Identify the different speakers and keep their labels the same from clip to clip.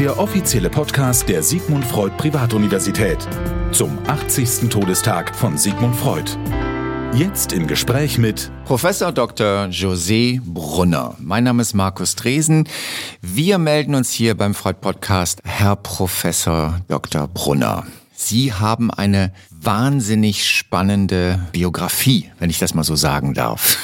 Speaker 1: der offizielle Podcast der Sigmund Freud Privatuniversität zum 80. Todestag von Sigmund Freud. Jetzt im Gespräch mit
Speaker 2: Professor Dr. José Brunner. Mein Name ist Markus Dresen. Wir melden uns hier beim Freud Podcast Herr Professor Dr. Brunner. Sie haben eine wahnsinnig spannende Biografie, wenn ich das mal so sagen darf.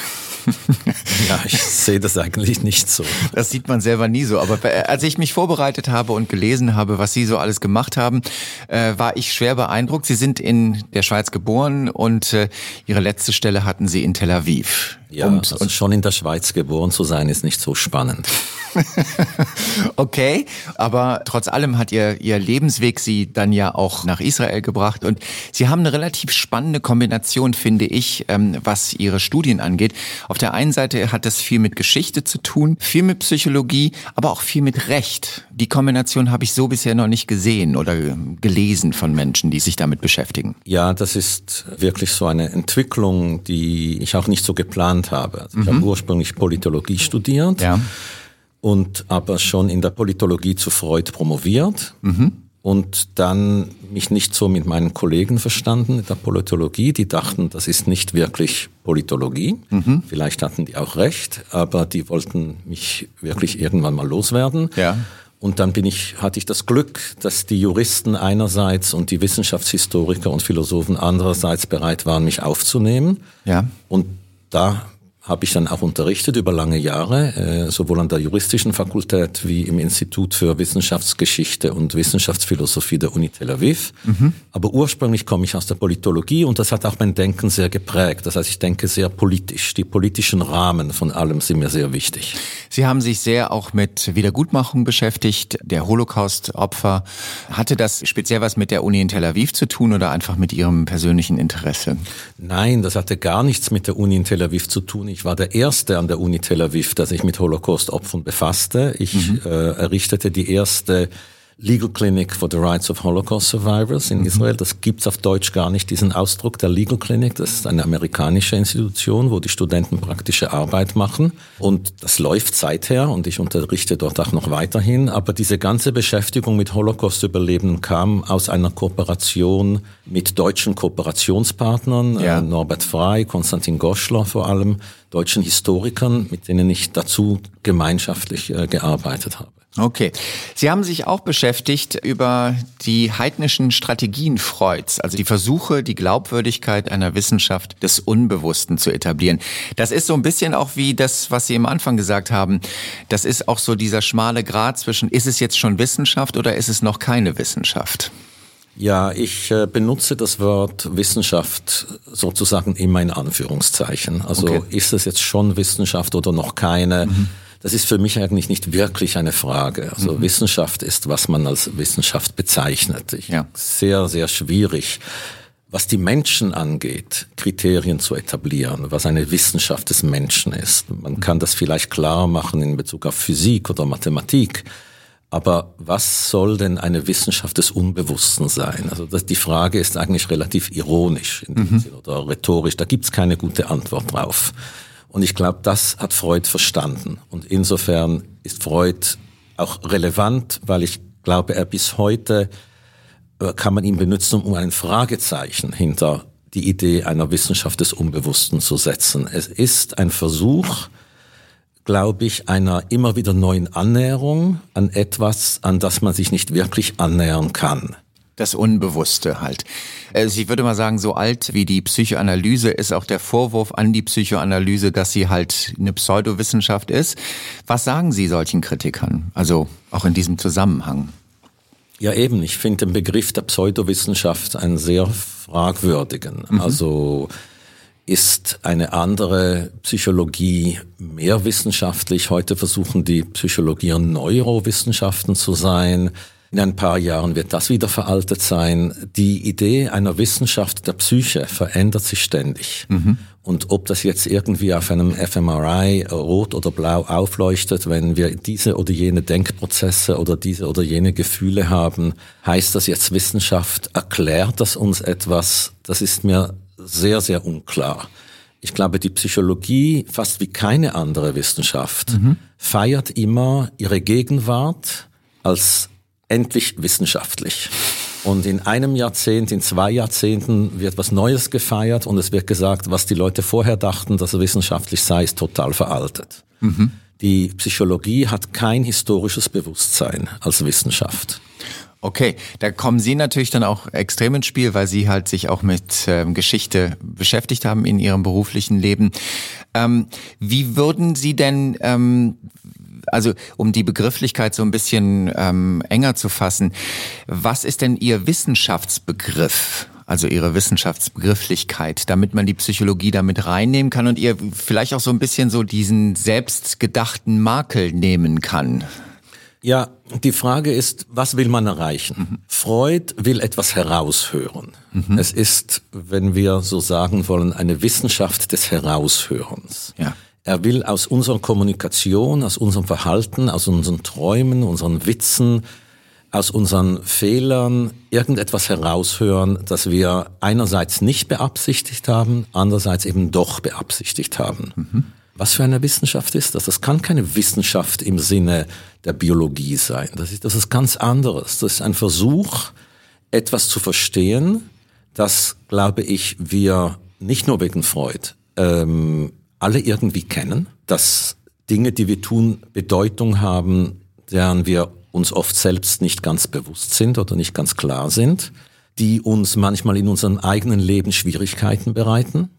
Speaker 3: Ja, ich sehe das eigentlich nicht so.
Speaker 2: Das sieht man selber nie so. Aber als ich mich vorbereitet habe und gelesen habe, was Sie so alles gemacht haben, äh, war ich schwer beeindruckt. Sie sind in der Schweiz geboren und äh, Ihre letzte Stelle hatten Sie in Tel Aviv.
Speaker 3: Ja, und, also schon in der Schweiz geboren zu sein, ist nicht so spannend.
Speaker 2: okay, aber trotz allem hat ihr, ihr Lebensweg sie dann ja auch nach Israel gebracht und sie haben eine relativ spannende Kombination, finde ich, ähm, was ihre Studien angeht. Auf der einen Seite hat das viel mit Geschichte zu tun, viel mit Psychologie, aber auch viel mit Recht. Die Kombination habe ich so bisher noch nicht gesehen oder gelesen von Menschen, die sich damit beschäftigen.
Speaker 3: Ja, das ist wirklich so eine Entwicklung, die ich auch nicht so geplant habe. Also ich mhm. habe ursprünglich Politologie studiert. Ja und aber schon in der Politologie zu Freud promoviert mhm. und dann mich nicht so mit meinen Kollegen verstanden in der Politologie. Die dachten, das ist nicht wirklich Politologie. Mhm. Vielleicht hatten die auch recht, aber die wollten mich wirklich irgendwann mal loswerden. Ja. Und dann bin ich, hatte ich das Glück, dass die Juristen einerseits und die Wissenschaftshistoriker und Philosophen andererseits bereit waren, mich aufzunehmen. Ja. Und da habe ich dann auch unterrichtet über lange Jahre, äh, sowohl an der juristischen Fakultät wie im Institut für Wissenschaftsgeschichte und Wissenschaftsphilosophie der Uni Tel Aviv. Mhm. Aber ursprünglich komme ich aus der Politologie und das hat auch mein Denken sehr geprägt. Das heißt, ich denke sehr politisch. Die politischen Rahmen von allem sind mir sehr wichtig.
Speaker 2: Sie haben sich sehr auch mit Wiedergutmachung beschäftigt, der Holocaust-Opfer. Hatte das speziell was mit der Uni in Tel Aviv zu tun oder einfach mit Ihrem persönlichen Interesse?
Speaker 3: Nein, das hatte gar nichts mit der Uni in Tel Aviv zu tun. Ich war der Erste an der Uni Tel Aviv, der sich mit Holocaust-Opfern befasste. Ich mhm. äh, errichtete die erste Legal Clinic for the Rights of Holocaust Survivors in mhm. Israel. Das gibt's auf Deutsch gar nicht, diesen Ausdruck der Legal Clinic. Das ist eine amerikanische Institution, wo die Studenten praktische Arbeit machen. Und das läuft seither und ich unterrichte dort auch noch weiterhin. Aber diese ganze Beschäftigung mit Holocaust-Überlebenden kam aus einer Kooperation mit deutschen Kooperationspartnern, ja. äh, Norbert Frey, Konstantin Goschler vor allem, deutschen Historikern, mit denen ich dazu gemeinschaftlich äh, gearbeitet habe.
Speaker 2: Okay. Sie haben sich auch beschäftigt über die heidnischen Strategien Freuds, also die Versuche, die Glaubwürdigkeit einer Wissenschaft des Unbewussten zu etablieren. Das ist so ein bisschen auch wie das, was Sie am Anfang gesagt haben. Das ist auch so dieser schmale Grad zwischen, ist es jetzt schon Wissenschaft oder ist es noch keine Wissenschaft?
Speaker 3: Ja, ich äh, benutze das Wort Wissenschaft sozusagen immer in Anführungszeichen. Also okay. ist es jetzt schon Wissenschaft oder noch keine? Mhm. Das ist für mich eigentlich nicht wirklich eine Frage. Also mhm. Wissenschaft ist, was man als Wissenschaft bezeichnet. Ich, ja. Sehr, sehr schwierig. Was die Menschen angeht, Kriterien zu etablieren, was eine Wissenschaft des Menschen ist. Man mhm. kann das vielleicht klar machen in Bezug auf Physik oder Mathematik. Aber was soll denn eine Wissenschaft des Unbewussten sein? Also das, die Frage ist eigentlich relativ ironisch in dem mhm. Sinn oder rhetorisch. Da gibt's keine gute Antwort drauf. Und ich glaube, das hat Freud verstanden. Und insofern ist Freud auch relevant, weil ich glaube, er bis heute äh, kann man ihn benutzen, um ein Fragezeichen hinter die Idee einer Wissenschaft des Unbewussten zu setzen. Es ist ein Versuch, glaube ich, einer immer wieder neuen Annäherung an etwas, an das man sich nicht wirklich annähern kann.
Speaker 2: Das Unbewusste halt. Also ich würde mal sagen, so alt wie die Psychoanalyse ist auch der Vorwurf an die Psychoanalyse, dass sie halt eine Pseudowissenschaft ist. Was sagen Sie solchen Kritikern? Also auch in diesem Zusammenhang.
Speaker 3: Ja, eben. Ich finde den Begriff der Pseudowissenschaft einen sehr fragwürdigen. Mhm. Also ist eine andere Psychologie mehr wissenschaftlich. Heute versuchen die Psychologie Neurowissenschaften zu sein. In ein paar Jahren wird das wieder veraltet sein. Die Idee einer Wissenschaft der Psyche verändert sich ständig. Mhm. Und ob das jetzt irgendwie auf einem fMRI rot oder blau aufleuchtet, wenn wir diese oder jene Denkprozesse oder diese oder jene Gefühle haben, heißt das jetzt Wissenschaft? Erklärt das uns etwas? Das ist mir sehr, sehr unklar. Ich glaube, die Psychologie, fast wie keine andere Wissenschaft, mhm. feiert immer ihre Gegenwart als endlich wissenschaftlich. Und in einem Jahrzehnt, in zwei Jahrzehnten wird was Neues gefeiert und es wird gesagt, was die Leute vorher dachten, dass er wissenschaftlich sei, ist total veraltet. Mhm. Die Psychologie hat kein historisches Bewusstsein als Wissenschaft.
Speaker 2: Okay, da kommen Sie natürlich dann auch extrem ins Spiel, weil Sie halt sich auch mit ähm, Geschichte beschäftigt haben in Ihrem beruflichen Leben. Ähm, wie würden Sie denn, ähm, also um die Begrifflichkeit so ein bisschen ähm, enger zu fassen, was ist denn Ihr Wissenschaftsbegriff? Also Ihre Wissenschaftsbegrifflichkeit, damit man die Psychologie damit reinnehmen kann und ihr vielleicht auch so ein bisschen so diesen selbstgedachten Makel nehmen kann.
Speaker 3: Ja, die Frage ist, was will man erreichen? Mhm. Freud will etwas heraushören. Mhm. Es ist, wenn wir so sagen wollen, eine Wissenschaft des Heraushörens. Ja. Er will aus unserer Kommunikation, aus unserem Verhalten, aus unseren Träumen, unseren Witzen, aus unseren Fehlern irgendetwas heraushören, das wir einerseits nicht beabsichtigt haben, andererseits eben doch beabsichtigt haben. Mhm. Was für eine Wissenschaft ist das? Das kann keine Wissenschaft im Sinne der Biologie sein. Das ist, das ist ganz anderes. Das ist ein Versuch, etwas zu verstehen, das, glaube ich, wir nicht nur wegen Freud ähm, alle irgendwie kennen, dass Dinge, die wir tun, Bedeutung haben, deren wir uns oft selbst nicht ganz bewusst sind oder nicht ganz klar sind, die uns manchmal in unserem eigenen Leben Schwierigkeiten bereiten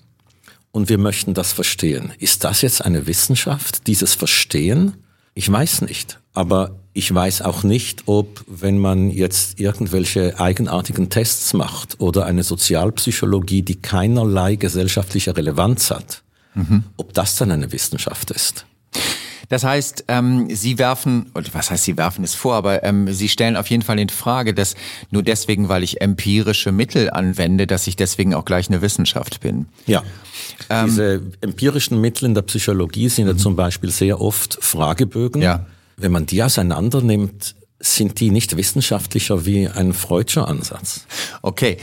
Speaker 3: und wir möchten das verstehen. Ist das jetzt eine Wissenschaft, dieses Verstehen? Ich weiß nicht. Aber ich weiß auch nicht, ob, wenn man jetzt irgendwelche eigenartigen Tests macht oder eine Sozialpsychologie, die keinerlei gesellschaftliche Relevanz hat, mhm. ob das dann eine Wissenschaft ist.
Speaker 2: Das heißt, ähm, Sie werfen, oder was heißt Sie werfen es vor, aber ähm, Sie stellen auf jeden Fall in Frage, dass nur deswegen, weil ich empirische Mittel anwende, dass ich deswegen auch gleich eine Wissenschaft bin.
Speaker 3: Ja. Ähm, Diese empirischen Mittel in der Psychologie sind ja mhm. zum Beispiel sehr oft Fragebögen. Ja. Wenn man die auseinander nimmt, sind die nicht wissenschaftlicher wie ein Freudscher Ansatz.
Speaker 2: Okay,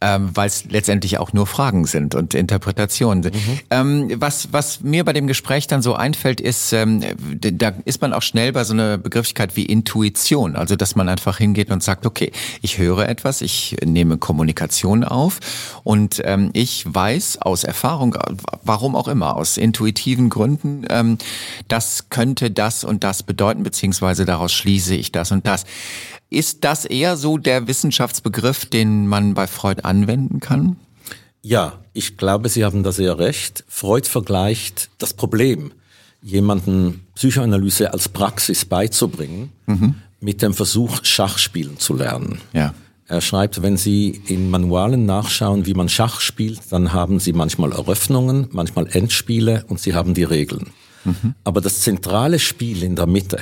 Speaker 2: ähm, weil es letztendlich auch nur Fragen sind und Interpretationen sind. Mhm. Ähm, was, was mir bei dem Gespräch dann so einfällt, ist, ähm, da ist man auch schnell bei so einer Begrifflichkeit wie Intuition. Also, dass man einfach hingeht und sagt, okay, ich höre etwas, ich nehme Kommunikation auf und ähm, ich weiß aus Erfahrung, warum auch immer, aus intuitiven Gründen, ähm, das könnte das und das bedeuten, beziehungsweise daraus schließe ich das und das. Ist das eher so der Wissenschaftsbegriff, den man bei Freud anwenden kann?
Speaker 3: Ja, ich glaube, Sie haben da sehr recht. Freud vergleicht das Problem, jemanden Psychoanalyse als Praxis beizubringen, mhm. mit dem Versuch, Schachspielen zu lernen. Ja. Er schreibt, wenn Sie in Manualen nachschauen, wie man Schach spielt, dann haben Sie manchmal Eröffnungen, manchmal Endspiele und Sie haben die Regeln. Mhm. Aber das zentrale Spiel in der Mitte,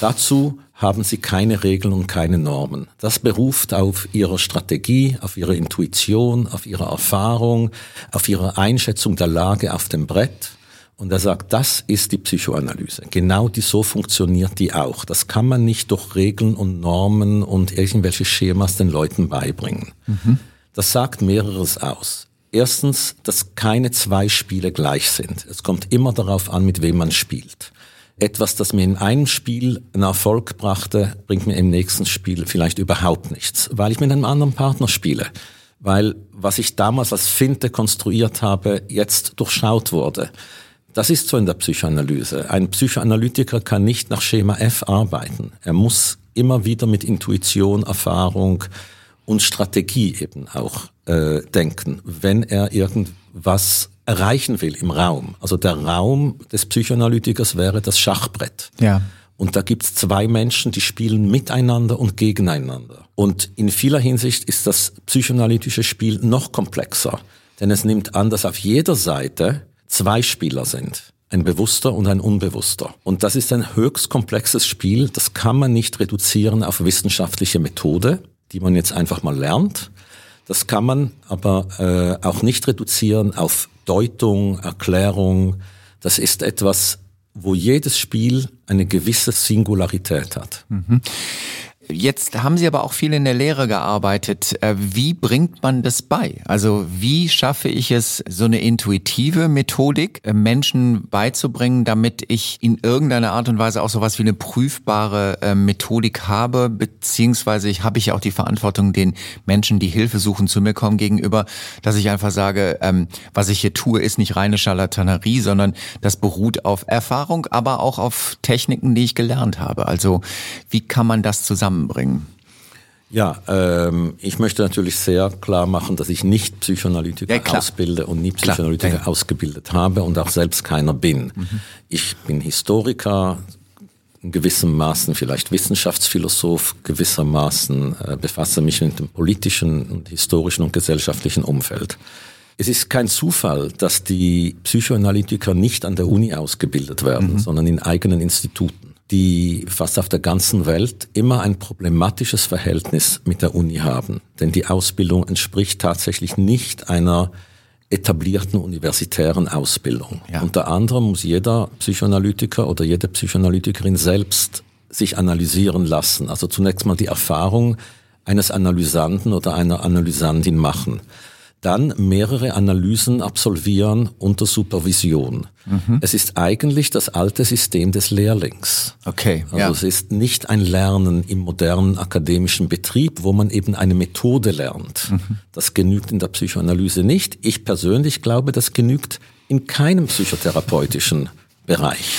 Speaker 3: dazu haben sie keine Regeln und keine Normen. Das beruft auf ihrer Strategie, auf ihre Intuition, auf ihre Erfahrung, auf ihre Einschätzung der Lage auf dem Brett. Und er sagt, das ist die Psychoanalyse. Genau die so funktioniert die auch. Das kann man nicht durch Regeln und Normen und irgendwelche Schemas den Leuten beibringen. Mhm. Das sagt mehreres aus. Erstens, dass keine zwei Spiele gleich sind. Es kommt immer darauf an, mit wem man spielt etwas, das mir in einem Spiel einen Erfolg brachte, bringt mir im nächsten Spiel vielleicht überhaupt nichts, weil ich mit einem anderen Partner spiele. Weil was ich damals als Finte konstruiert habe, jetzt durchschaut wurde. Das ist so in der Psychoanalyse. Ein Psychoanalytiker kann nicht nach Schema F arbeiten. Er muss immer wieder mit Intuition, Erfahrung und Strategie eben auch äh, denken, wenn er irgendwas erreichen will im Raum. Also der Raum des Psychoanalytikers wäre das Schachbrett. Ja. Und da gibt's zwei Menschen, die spielen miteinander und gegeneinander. Und in vieler Hinsicht ist das psychoanalytische Spiel noch komplexer, denn es nimmt an, dass auf jeder Seite zwei Spieler sind. Ein bewusster und ein unbewusster. Und das ist ein höchst komplexes Spiel. Das kann man nicht reduzieren auf wissenschaftliche Methode, die man jetzt einfach mal lernt. Das kann man aber äh, auch nicht reduzieren auf Deutung, Erklärung, das ist etwas, wo jedes Spiel eine gewisse Singularität hat. Mhm.
Speaker 2: Jetzt haben Sie aber auch viel in der Lehre gearbeitet. Äh, wie bringt man das bei? Also wie schaffe ich es, so eine intuitive Methodik äh, Menschen beizubringen, damit ich in irgendeiner Art und Weise auch sowas wie eine prüfbare äh, Methodik habe, beziehungsweise ich habe ich auch die Verantwortung den Menschen, die Hilfe suchen, zu mir kommen gegenüber, dass ich einfach sage, ähm, was ich hier tue, ist nicht reine Charlatanerie, sondern das beruht auf Erfahrung, aber auch auf Techniken, die ich gelernt habe. Also wie kann man das zusammenbringen?
Speaker 3: Ja, ähm, ich möchte natürlich sehr klar machen, dass ich nicht Psychoanalytiker ja, ausbilde und nie Psychoanalytiker klar. ausgebildet habe und auch selbst keiner bin. Mhm. Ich bin Historiker, in gewissem Maßen vielleicht Wissenschaftsphilosoph, gewissermaßen äh, befasse mich mit dem politischen und historischen und gesellschaftlichen Umfeld. Es ist kein Zufall, dass die Psychoanalytiker nicht an der Uni ausgebildet werden, mhm. sondern in eigenen Instituten, die fast auf der ganzen Welt immer ein problematisches Verhältnis mit der Uni haben. Denn die Ausbildung entspricht tatsächlich nicht einer etablierten universitären Ausbildung. Ja. Unter anderem muss jeder Psychoanalytiker oder jede Psychoanalytikerin selbst sich analysieren lassen. Also zunächst mal die Erfahrung eines Analysanten oder einer Analysantin machen dann mehrere Analysen absolvieren unter Supervision. Mhm. Es ist eigentlich das alte System des Lehrlings.
Speaker 2: Okay.
Speaker 3: Also ja. es ist nicht ein Lernen im modernen akademischen Betrieb, wo man eben eine Methode lernt. Mhm. Das genügt in der Psychoanalyse nicht. Ich persönlich glaube, das genügt in keinem psychotherapeutischen Bereich.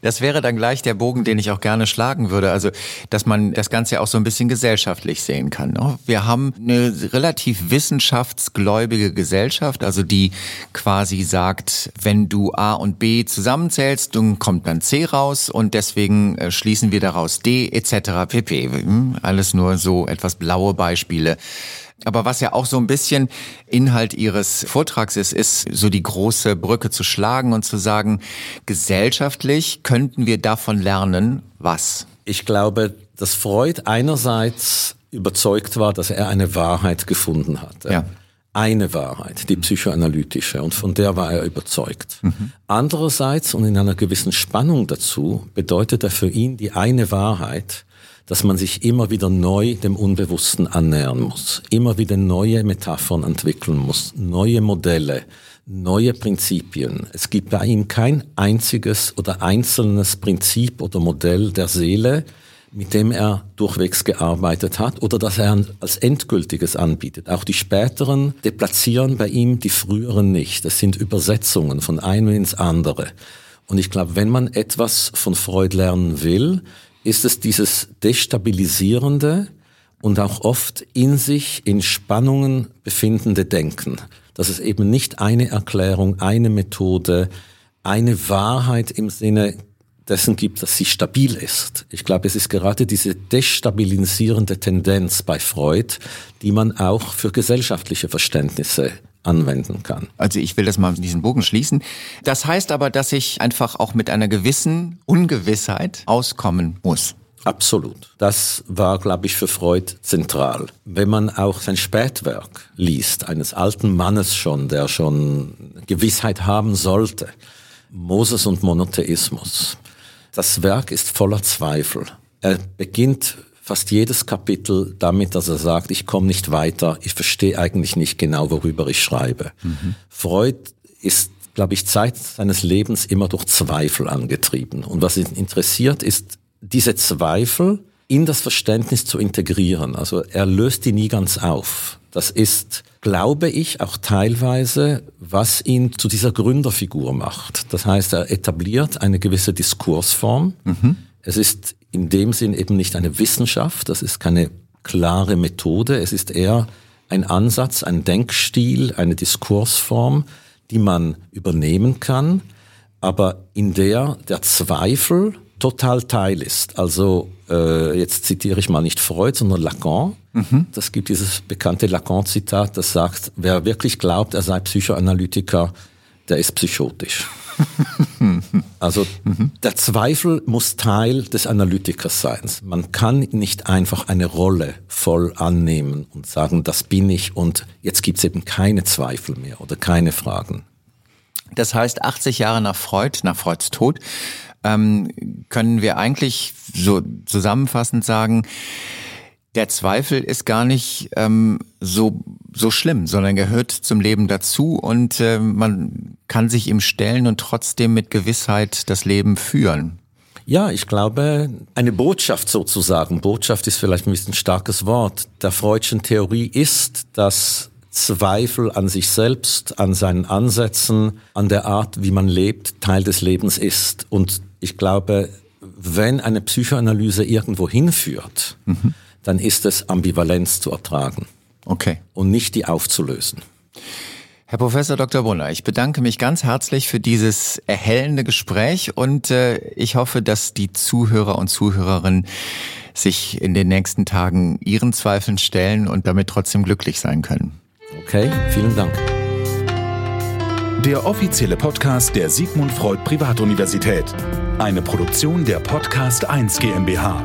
Speaker 2: Das wäre dann gleich der Bogen, den ich auch gerne schlagen würde. Also, dass man das Ganze auch so ein bisschen gesellschaftlich sehen kann. Ne? Wir haben eine relativ wissenschaftsgläubige Gesellschaft, also die quasi sagt, wenn du A und B zusammenzählst, dann kommt dann C raus und deswegen äh, schließen wir daraus D etc. pp. Hm? Alles nur so etwas blaue Beispiele. Aber was ja auch so ein bisschen Inhalt Ihres Vortrags ist, ist so die große Brücke zu schlagen und zu sagen, gesellschaftlich könnten wir davon lernen, was?
Speaker 3: Ich glaube, dass Freud einerseits überzeugt war, dass er eine Wahrheit gefunden hatte. Ja. Eine Wahrheit, die psychoanalytische, und von der war er überzeugt. Mhm. Andererseits und in einer gewissen Spannung dazu bedeutet er für ihn die eine Wahrheit, dass man sich immer wieder neu dem Unbewussten annähern muss, immer wieder neue Metaphern entwickeln muss, neue Modelle, neue Prinzipien. Es gibt bei ihm kein einziges oder einzelnes Prinzip oder Modell der Seele, mit dem er durchwegs gearbeitet hat oder das er als endgültiges anbietet. Auch die späteren deplatzieren bei ihm die früheren nicht. Das sind Übersetzungen von einem ins andere. Und ich glaube, wenn man etwas von Freud lernen will, ist es dieses destabilisierende und auch oft in sich in Spannungen befindende Denken, dass es eben nicht eine Erklärung, eine Methode, eine Wahrheit im Sinne dessen gibt, dass sie stabil ist. Ich glaube, es ist gerade diese destabilisierende Tendenz bei Freud, die man auch für gesellschaftliche Verständnisse anwenden kann.
Speaker 2: Also ich will das mal diesen Bogen schließen. Das heißt aber, dass ich einfach auch mit einer gewissen Ungewissheit auskommen muss.
Speaker 3: Absolut. Das war, glaube ich, für Freud zentral. Wenn man auch sein Spätwerk liest, eines alten Mannes schon, der schon Gewissheit haben sollte, Moses und Monotheismus, das Werk ist voller Zweifel. Er beginnt fast jedes Kapitel damit, dass er sagt, ich komme nicht weiter, ich verstehe eigentlich nicht genau, worüber ich schreibe. Mhm. Freud ist, glaube ich, Zeit seines Lebens immer durch Zweifel angetrieben. Und was ihn interessiert, ist diese Zweifel in das Verständnis zu integrieren. Also er löst die nie ganz auf. Das ist, glaube ich, auch teilweise, was ihn zu dieser Gründerfigur macht. Das heißt, er etabliert eine gewisse Diskursform. Mhm. Es ist in dem Sinn eben nicht eine Wissenschaft, das ist keine klare Methode, es ist eher ein Ansatz, ein Denkstil, eine Diskursform, die man übernehmen kann, aber in der der Zweifel total Teil ist. Also äh, jetzt zitiere ich mal nicht Freud, sondern Lacan. Mhm. Das gibt dieses bekannte Lacan-Zitat, das sagt, wer wirklich glaubt, er sei Psychoanalytiker, der ist psychotisch. also der Zweifel muss Teil des Analytikers sein. Man kann nicht einfach eine Rolle voll annehmen und sagen, das bin ich und jetzt gibt es eben keine Zweifel mehr oder keine Fragen.
Speaker 2: Das heißt, 80 Jahre nach Freud, nach Freuds Tod, ähm, können wir eigentlich so zusammenfassend sagen, der Zweifel ist gar nicht ähm, so, so schlimm, sondern gehört zum Leben dazu und äh, man kann sich ihm stellen und trotzdem mit Gewissheit das Leben führen.
Speaker 3: Ja, ich glaube, eine Botschaft sozusagen, Botschaft ist vielleicht ein bisschen starkes Wort, der Freudschen Theorie ist, dass Zweifel an sich selbst, an seinen Ansätzen, an der Art, wie man lebt, Teil des Lebens ist. Und ich glaube, wenn eine Psychoanalyse irgendwo hinführt, mhm dann ist es Ambivalenz zu ertragen.
Speaker 2: Okay.
Speaker 3: Und nicht die aufzulösen.
Speaker 2: Herr Professor Dr. Brunner, ich bedanke mich ganz herzlich für dieses erhellende Gespräch und äh, ich hoffe, dass die Zuhörer und Zuhörerinnen sich in den nächsten Tagen ihren Zweifeln stellen und damit trotzdem glücklich sein können.
Speaker 3: Okay, vielen Dank.
Speaker 1: Der offizielle Podcast der Sigmund Freud Privatuniversität. Eine Produktion der Podcast 1 GmbH.